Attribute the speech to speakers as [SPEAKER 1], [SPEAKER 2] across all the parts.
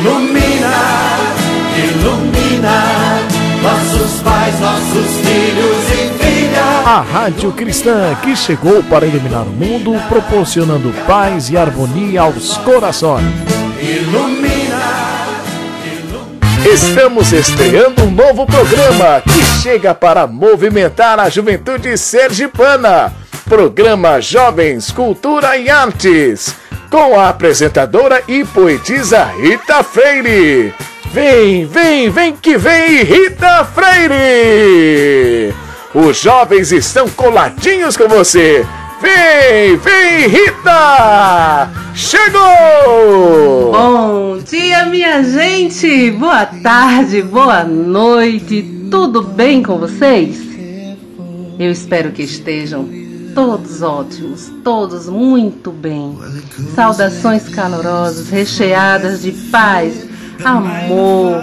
[SPEAKER 1] Ilumina, ilumina nossos pais, nossos filhos e filhas.
[SPEAKER 2] A Rádio Cristã que chegou para iluminar o mundo, proporcionando paz e harmonia aos corações.
[SPEAKER 1] Ilumina.
[SPEAKER 2] Estamos estreando um novo programa que chega para movimentar a juventude sergipana. Programa Jovens, Cultura e Artes, com a apresentadora e poetisa Rita Freire. Vem, vem, vem que vem, Rita Freire! Os jovens estão coladinhos com você. Vem, vem, Rita! Chegou!
[SPEAKER 3] Bom dia, minha gente! Boa tarde, boa noite, tudo bem com vocês? Eu espero que estejam todos ótimos, todos muito bem. Saudações calorosas, recheadas de paz, amor,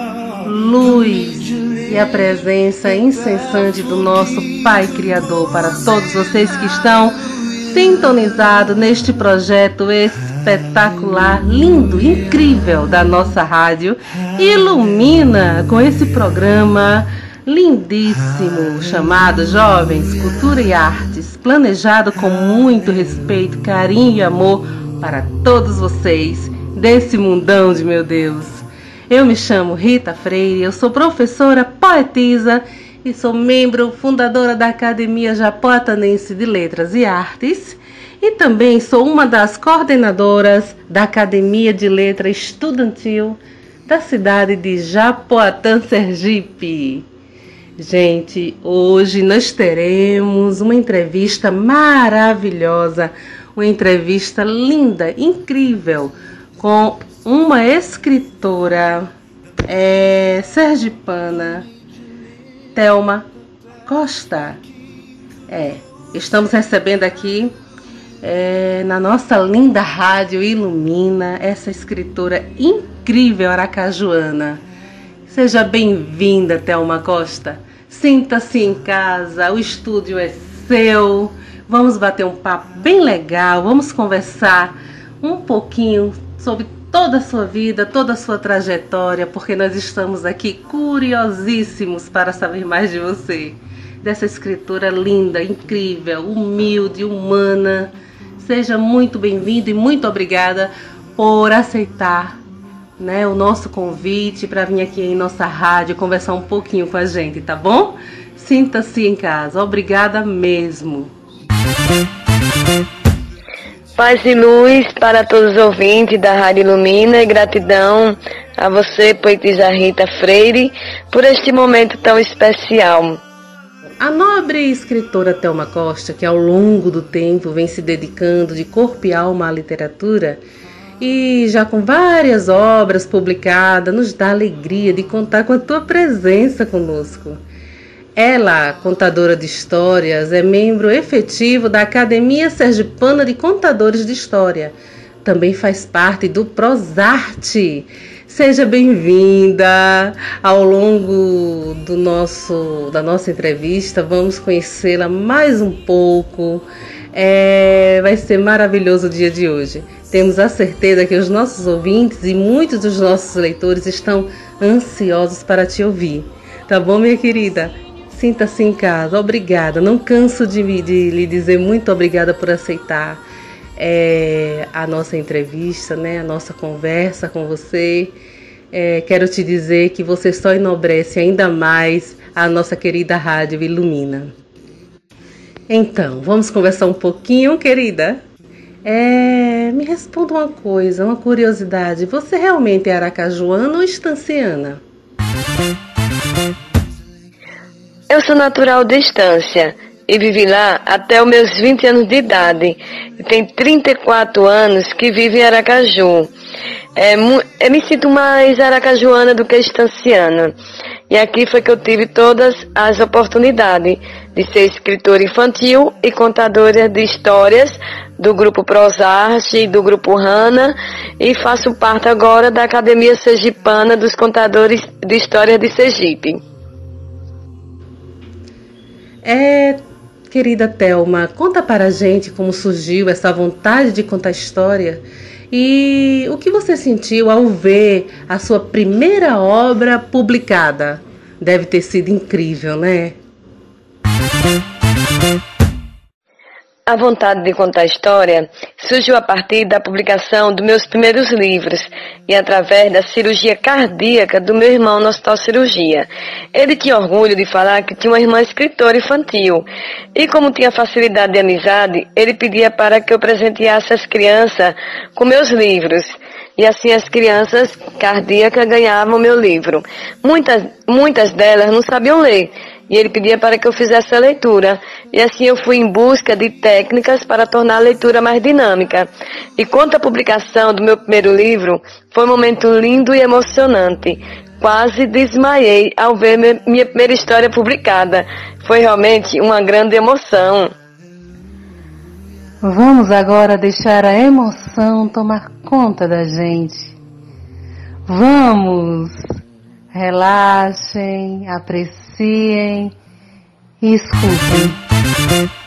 [SPEAKER 3] luz e a presença incessante do nosso Pai Criador para todos vocês que estão sintonizado neste projeto espetacular, lindo, incrível da nossa rádio. Ilumina com esse programa lindíssimo chamado Jovens, Cultura e Artes, planejado com muito respeito, carinho e amor para todos vocês desse mundão de meu Deus. Eu me chamo Rita Freire, eu sou professora, poetisa e sou membro fundadora da Academia Japoatanense de Letras e Artes e também sou uma das coordenadoras da Academia de Letra Estudantil da cidade de Japoatã, Sergipe. Gente, hoje nós teremos uma entrevista maravilhosa, uma entrevista linda, incrível, com uma escritora é, sergipana Thelma Costa. É, estamos recebendo aqui é, na nossa linda rádio Ilumina essa escritora incrível aracajuana. Seja bem-vinda, Thelma Costa. Sinta-se em casa, o estúdio é seu. Vamos bater um papo bem legal, vamos conversar um pouquinho sobre toda a sua vida, toda a sua trajetória, porque nós estamos aqui curiosíssimos para saber mais de você. Dessa escritora linda, incrível, humilde, humana. Seja muito bem-vindo e muito obrigada por aceitar né, o nosso convite para vir aqui em nossa rádio conversar um pouquinho com a gente, tá bom? Sinta-se em casa. Obrigada mesmo.
[SPEAKER 4] Paz e luz para todos os ouvintes da Rádio Ilumina e gratidão a você, poetisa Rita Freire, por este momento tão especial.
[SPEAKER 3] A nobre escritora Thelma Costa, que ao longo do tempo vem se dedicando de corpo e alma à literatura e já com várias obras publicadas, nos dá alegria de contar com a tua presença conosco. Ela, contadora de histórias, é membro efetivo da Academia Sergipana de Contadores de História. Também faz parte do Prosarte. Seja bem-vinda. Ao longo do nosso, da nossa entrevista, vamos conhecê-la mais um pouco. É, vai ser maravilhoso o dia de hoje. Temos a certeza que os nossos ouvintes e muitos dos nossos leitores estão ansiosos para te ouvir. Tá bom, minha querida? Sinta-se em casa. Obrigada. Não canso de, de lhe dizer muito obrigada por aceitar é, a nossa entrevista, né? a nossa conversa com você. É, quero te dizer que você só enobrece ainda mais a nossa querida rádio Ilumina. Então, vamos conversar um pouquinho, querida? É, me responda uma coisa, uma curiosidade. Você realmente é aracajuana ou estanciana?
[SPEAKER 4] Eu sou natural de Estância e vivi lá até os meus 20 anos de idade. E tem 34 anos que vivo em Aracaju. É, eu me sinto mais aracajuana do que estanciana. E aqui foi que eu tive todas as oportunidades de ser escritora infantil e contadora de histórias do grupo Prosarte e do grupo Rana e faço parte agora da Academia Sergipana dos Contadores de Histórias de Sergipe.
[SPEAKER 3] É, querida Telma, conta para a gente como surgiu essa vontade de contar história
[SPEAKER 5] E o que você sentiu ao ver a sua primeira obra publicada? Deve ter sido incrível, né?
[SPEAKER 4] A vontade de contar história surgiu a partir da publicação dos meus primeiros livros e através da cirurgia cardíaca do meu irmão no Hospital Cirurgia. Ele tinha orgulho de falar que tinha uma irmã escritora infantil e como tinha facilidade de amizade, ele pedia para que eu presenteasse as crianças com meus livros. E assim as crianças cardíacas ganhavam meu livro. Muitas, muitas delas não sabiam ler e ele pedia para que eu fizesse a leitura. E assim eu fui em busca de técnicas para tornar a leitura mais dinâmica. E quanto à publicação do meu primeiro livro, foi um momento lindo e emocionante. Quase desmaiei ao ver minha primeira história publicada. Foi realmente uma grande emoção.
[SPEAKER 5] Vamos agora deixar a emoção tomar conta da gente. Vamos! Relaxem, apreciem apreciem e escutem.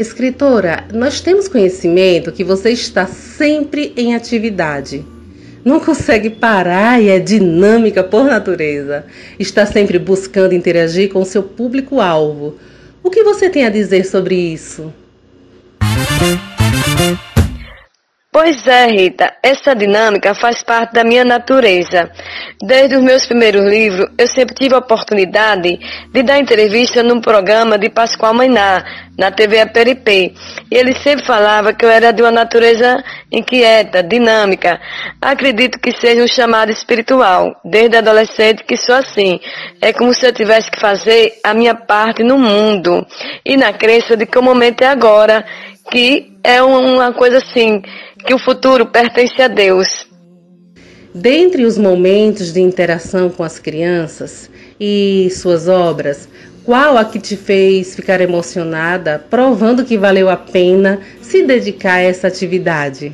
[SPEAKER 5] Escritora, nós temos conhecimento que você está sempre em atividade. Não consegue parar e é dinâmica por natureza. Está sempre buscando interagir com seu público-alvo. O que você tem a dizer sobre isso?
[SPEAKER 4] Pois é, Rita, essa dinâmica faz parte da minha natureza. Desde os meus primeiros livros, eu sempre tive a oportunidade de dar entrevista num programa de Pascoal Mainá, na TV APRP. E ele sempre falava que eu era de uma natureza inquieta, dinâmica. Acredito que seja um chamado espiritual. Desde adolescente que sou assim. É como se eu tivesse que fazer a minha parte no mundo. E na crença de que o momento é agora, que é uma coisa assim que o futuro pertence a Deus.
[SPEAKER 3] Dentre os momentos de interação com as crianças e suas obras, qual a que te fez ficar emocionada, provando que valeu a pena se dedicar a essa atividade?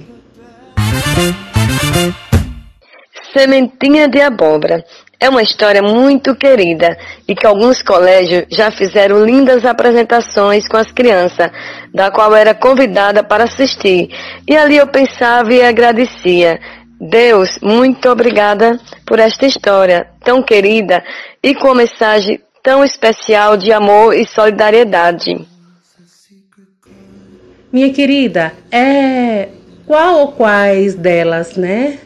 [SPEAKER 4] Sementinha de Abóbora é uma história muito querida e que alguns colégios já fizeram lindas apresentações com as crianças, da qual era convidada para assistir. E ali eu pensava e agradecia. Deus, muito obrigada por esta história tão querida e com mensagem tão especial de amor e solidariedade.
[SPEAKER 3] Minha querida, é qual ou quais delas, né?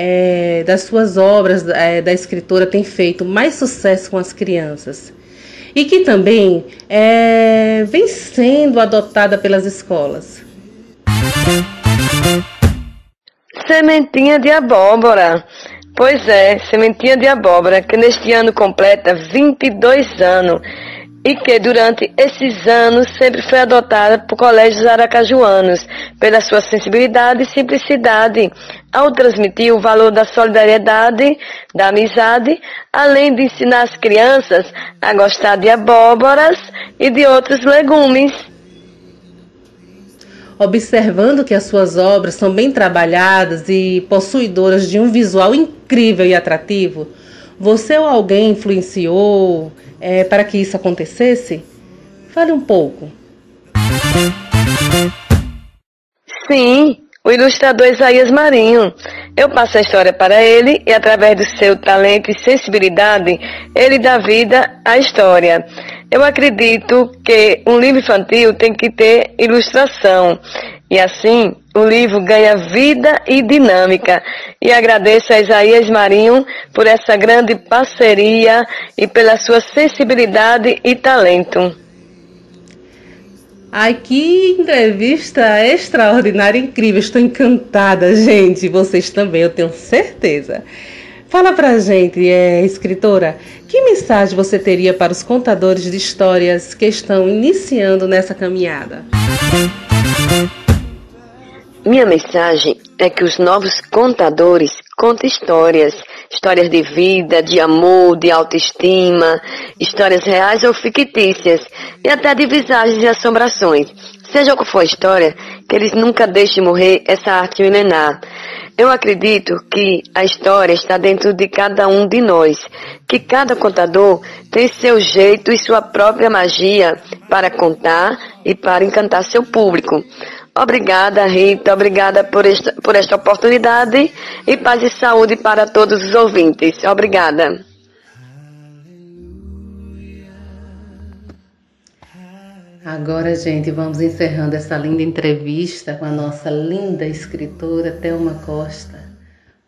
[SPEAKER 3] É, das suas obras é, da escritora tem feito mais sucesso com as crianças e que também é, vem sendo adotada pelas escolas.
[SPEAKER 4] Sementinha de abóbora. Pois é, Sementinha de Abóbora, que neste ano completa 22 anos e que durante esses anos sempre foi adotada por colégios aracajuanos pela sua sensibilidade e simplicidade, ao transmitir o valor da solidariedade, da amizade, além de ensinar as crianças a gostar de abóboras e de outros legumes.
[SPEAKER 3] Observando que as suas obras são bem trabalhadas e possuidoras de um visual incrível e atrativo, você ou alguém influenciou é, para que isso acontecesse? Fale um pouco.
[SPEAKER 4] Sim, o ilustrador Isaías Marinho. Eu passo a história para ele e, através do seu talento e sensibilidade, ele dá vida à história. Eu acredito que um livro infantil tem que ter ilustração. E assim, o livro ganha vida e dinâmica. E agradeço a Isaías Marinho por essa grande parceria e pela sua sensibilidade e talento.
[SPEAKER 3] Ai, que entrevista extraordinária, incrível. Estou encantada, gente. Vocês também, eu tenho certeza. Fala pra gente, é, escritora, que mensagem você teria para os contadores de histórias que estão iniciando nessa caminhada?
[SPEAKER 4] Minha mensagem é que os novos contadores contem histórias, histórias de vida, de amor, de autoestima, histórias reais ou fictícias, e até de visagens e assombrações. Seja qual for a história, que eles nunca deixem morrer essa arte milenar. Eu acredito que a história está dentro de cada um de nós, que cada contador tem seu jeito e sua própria magia para contar e para encantar seu público. Obrigada, Rita. Obrigada por esta, por esta oportunidade e paz e saúde para todos os ouvintes. Obrigada.
[SPEAKER 3] Agora, gente, vamos encerrando essa linda entrevista com a nossa linda escritora Thelma Costa,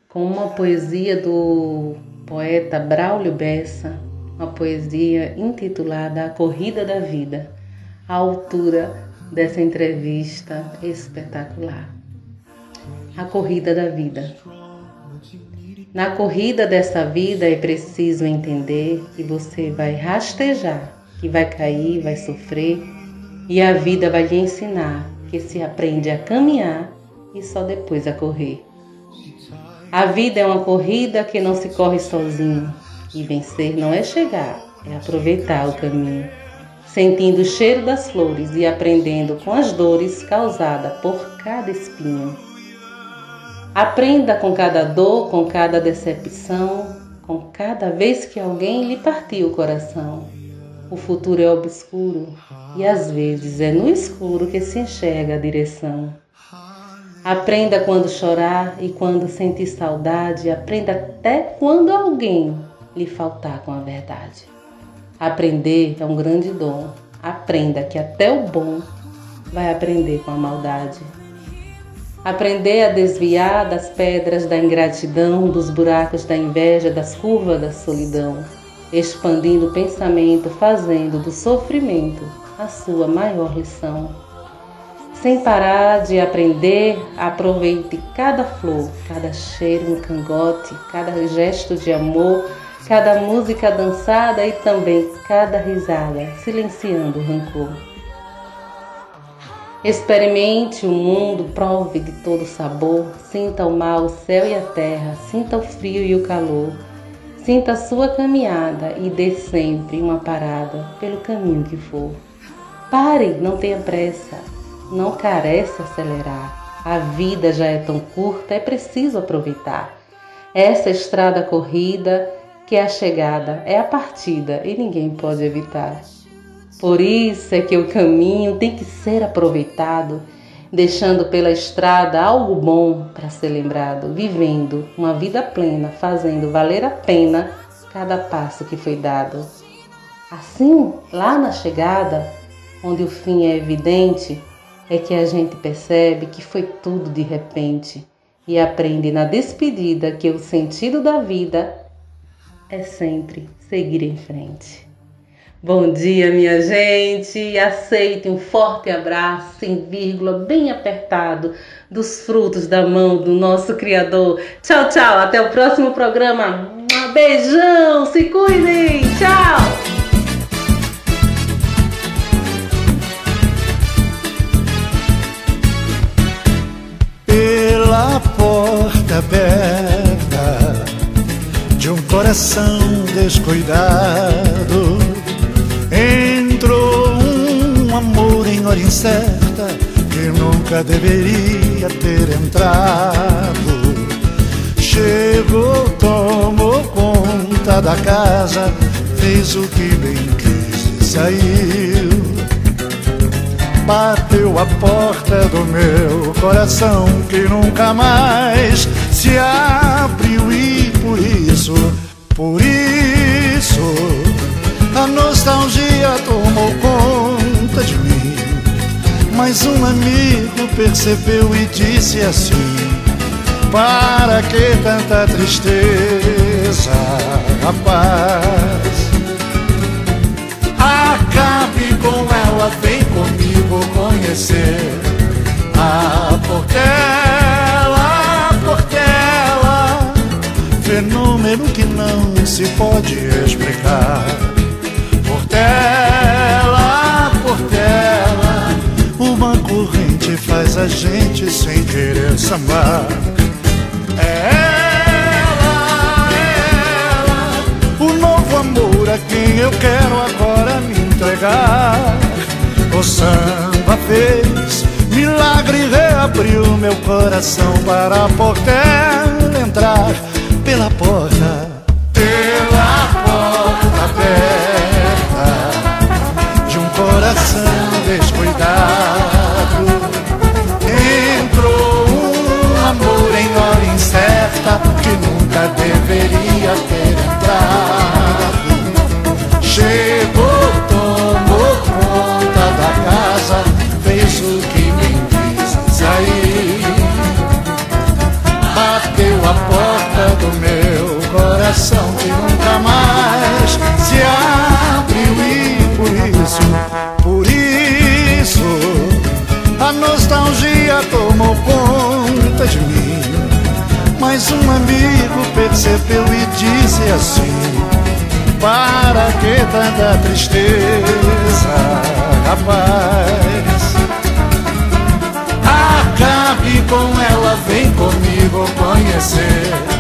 [SPEAKER 3] com uma poesia do poeta Braulio Bessa, uma poesia intitulada A Corrida da Vida, à altura dessa entrevista espetacular. A corrida da vida. Na corrida dessa vida é preciso entender que você vai rastejar, que vai cair, vai sofrer, e a vida vai lhe ensinar que se aprende a caminhar e só depois a correr. A vida é uma corrida que não se corre sozinho, e vencer não é chegar, é aproveitar o caminho sentindo o cheiro das flores e aprendendo com as dores causadas por cada espinho. Aprenda com cada dor, com cada decepção, com cada vez que alguém lhe partiu o coração. O futuro é obscuro e às vezes é no escuro que se enxerga a direção. Aprenda quando chorar e quando sentir saudade, aprenda até quando alguém lhe faltar com a verdade. Aprender é um grande dom. Aprenda que até o bom vai aprender com a maldade. Aprender a desviar das pedras da ingratidão, dos buracos da inveja, das curvas da solidão, expandindo o pensamento, fazendo do sofrimento a sua maior lição. Sem parar de aprender, aproveite cada flor, cada cheiro no cangote, cada gesto de amor, cada música dançada e também cada risada, silenciando o rancor. Experimente o mundo, prove de todo sabor, sinta o mar, o céu e a terra, sinta o frio e o calor. Sinta a sua caminhada e dê sempre uma parada pelo caminho que for. Pare, não tenha pressa, não carece acelerar. A vida já é tão curta, é preciso aproveitar. Essa estrada corrida, que é a chegada, é a partida e ninguém pode evitar. Por isso é que o caminho tem que ser aproveitado, deixando pela estrada algo bom para ser lembrado, vivendo uma vida plena, fazendo valer a pena cada passo que foi dado. Assim, lá na chegada, onde o fim é evidente, é que a gente percebe que foi tudo de repente e aprende na despedida que o sentido da vida é sempre seguir em frente. Bom dia, minha gente. Aceite um forte abraço, sem vírgula, bem apertado, dos frutos da mão do nosso Criador. Tchau, tchau. Até o próximo programa. Um beijão. Se cuidem. Tchau.
[SPEAKER 6] Pela porta aberta de um coração descuidado Entrou um amor em hora incerta que nunca deveria ter entrado. Chegou, tomou conta da casa, fez o que bem quis e saiu. Bateu a porta do meu coração que nunca mais se abriu e por isso, por isso a nostalgia tomou conta de mim. Mas um amigo percebeu e disse assim: Para que tanta tristeza, rapaz? Acabe com ela, vem comigo conhecer a Portela, Portela. Fenômeno que não se pode explicar a gente sem querer sambar. É ela, ela, o novo amor a quem eu quero agora me entregar. O samba fez milagre, reabriu meu coração para a entrar pela porta, coração que nunca mais se abriu e por isso a nostalgia tomou conta de mim. Mas um amigo percebeu e disse assim: Para que tanta tristeza, rapaz? Acabe com ela, vem comigo conhecer